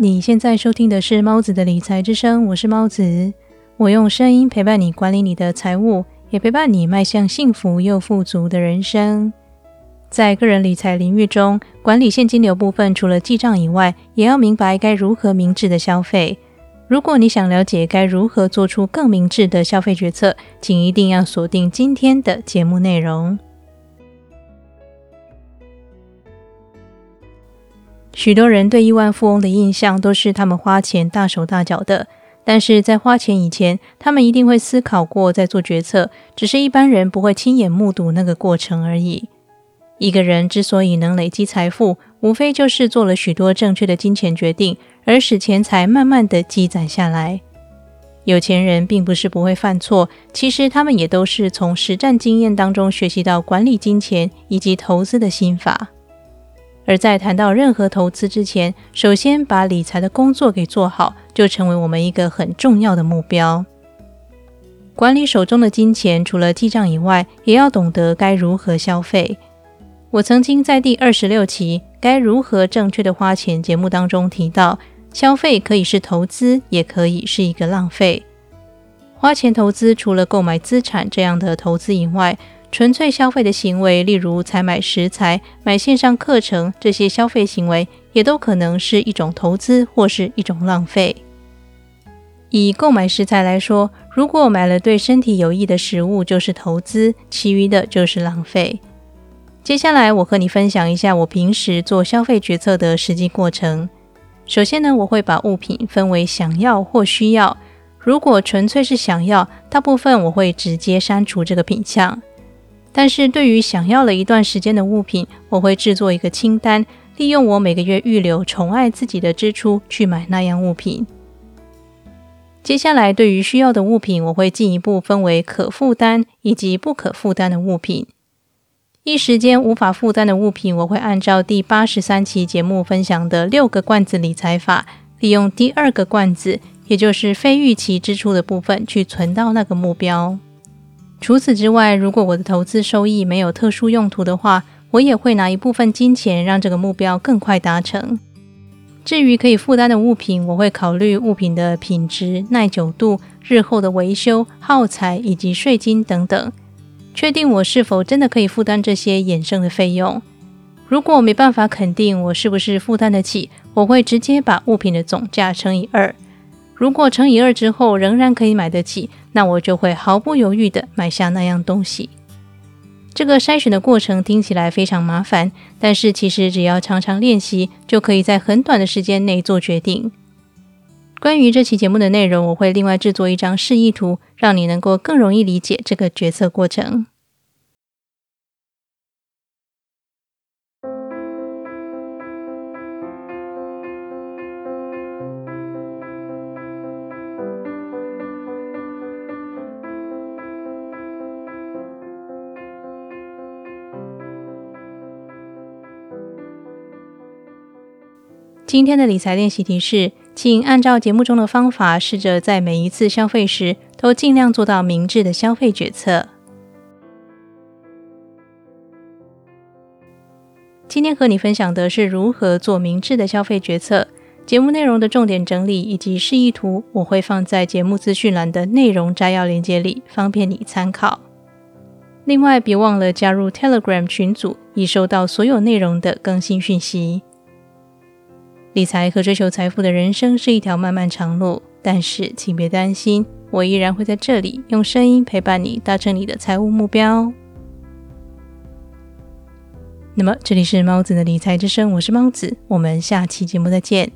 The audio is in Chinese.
你现在收听的是猫子的理财之声，我是猫子，我用声音陪伴你管理你的财务，也陪伴你迈向幸福又富足的人生。在个人理财领域中，管理现金流部分，除了记账以外，也要明白该如何明智的消费。如果你想了解该如何做出更明智的消费决策，请一定要锁定今天的节目内容。许多人对亿万富翁的印象都是他们花钱大手大脚的，但是在花钱以前，他们一定会思考过再做决策，只是一般人不会亲眼目睹那个过程而已。一个人之所以能累积财富，无非就是做了许多正确的金钱决定，而使钱财慢慢的积攒下来。有钱人并不是不会犯错，其实他们也都是从实战经验当中学习到管理金钱以及投资的心法。而在谈到任何投资之前，首先把理财的工作给做好，就成为我们一个很重要的目标。管理手中的金钱，除了记账以外，也要懂得该如何消费。我曾经在第二十六期《该如何正确的花钱》节目当中提到，消费可以是投资，也可以是一个浪费。花钱投资，除了购买资产这样的投资以外，纯粹消费的行为，例如采买食材、买线上课程，这些消费行为也都可能是一种投资或是一种浪费。以购买食材来说，如果买了对身体有益的食物，就是投资；其余的就是浪费。接下来，我和你分享一下我平时做消费决策的实际过程。首先呢，我会把物品分为想要或需要。如果纯粹是想要，大部分我会直接删除这个品项。但是对于想要了一段时间的物品，我会制作一个清单，利用我每个月预留宠爱自己的支出去买那样物品。接下来，对于需要的物品，我会进一步分为可负担以及不可负担的物品。一时间无法负担的物品，我会按照第八十三期节目分享的六个罐子理财法，利用第二个罐子，也就是非预期支出的部分，去存到那个目标。除此之外，如果我的投资收益没有特殊用途的话，我也会拿一部分金钱让这个目标更快达成。至于可以负担的物品，我会考虑物品的品质、耐久度、日后的维修、耗材以及税金等等，确定我是否真的可以负担这些衍生的费用。如果没办法肯定我是不是负担得起，我会直接把物品的总价乘以二。如果乘以二之后仍然可以买得起，那我就会毫不犹豫地买下那样东西。这个筛选的过程听起来非常麻烦，但是其实只要常常练习，就可以在很短的时间内做决定。关于这期节目的内容，我会另外制作一张示意图，让你能够更容易理解这个决策过程。今天的理财练习题是，请按照节目中的方法，试着在每一次消费时都尽量做到明智的消费决策。今天和你分享的是如何做明智的消费决策。节目内容的重点整理以及示意图，我会放在节目资讯栏的内容摘要链接里，方便你参考。另外，别忘了加入 Telegram 群组，以收到所有内容的更新讯息。理财和追求财富的人生是一条漫漫长路，但是请别担心，我依然会在这里用声音陪伴你，达成你的财务目标。那么，这里是猫子的理财之声，我是猫子，我们下期节目再见。